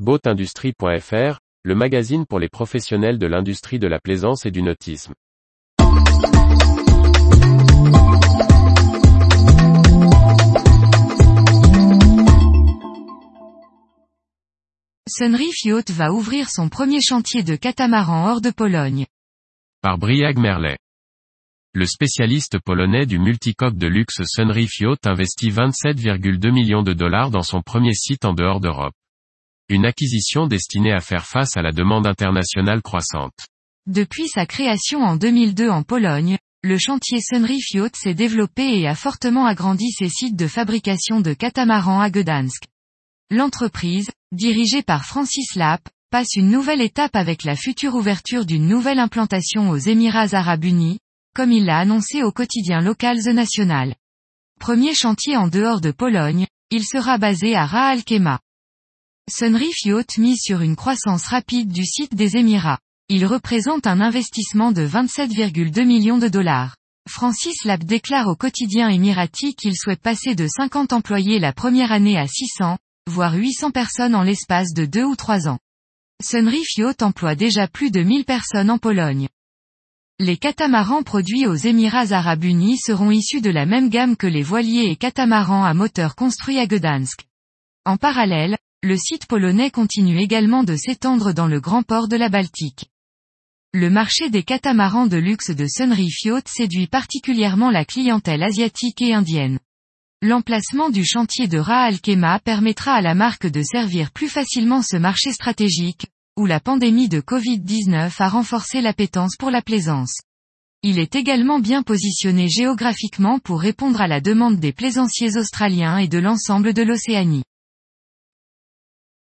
Boatindustrie.fr, le magazine pour les professionnels de l'industrie de la plaisance et du nautisme. Sunreef Yacht va ouvrir son premier chantier de catamaran hors de Pologne. Par Briag Merlet. Le spécialiste polonais du multicoque de luxe Sunreef Yacht investit 27,2 millions de dollars dans son premier site en dehors d'Europe. Une acquisition destinée à faire face à la demande internationale croissante. Depuis sa création en 2002 en Pologne, le chantier Sunreef Yacht s'est développé et a fortement agrandi ses sites de fabrication de catamarans à Gdansk. L'entreprise, dirigée par Francis Lapp, passe une nouvelle étape avec la future ouverture d'une nouvelle implantation aux Émirats Arabes Unis, comme il l'a annoncé au quotidien local The National. Premier chantier en dehors de Pologne, il sera basé à Ras Al Khaimah. Sunreef Yacht mise sur une croissance rapide du site des Émirats. Il représente un investissement de 27,2 millions de dollars. Francis Lapp déclare au quotidien émirati qu'il souhaite passer de 50 employés la première année à 600, voire 800 personnes en l'espace de deux ou trois ans. Sunreef Yacht emploie déjà plus de 1000 personnes en Pologne. Les catamarans produits aux Émirats Arabes Unis seront issus de la même gamme que les voiliers et catamarans à moteur construits à Gdansk. En parallèle, le site polonais continue également de s'étendre dans le grand port de la Baltique. Le marché des catamarans de luxe de Sunreef Yacht séduit particulièrement la clientèle asiatique et indienne. L'emplacement du chantier de Ras Al Khaimah permettra à la marque de servir plus facilement ce marché stratégique, où la pandémie de Covid-19 a renforcé l'appétence pour la plaisance. Il est également bien positionné géographiquement pour répondre à la demande des plaisanciers australiens et de l'ensemble de l'Océanie.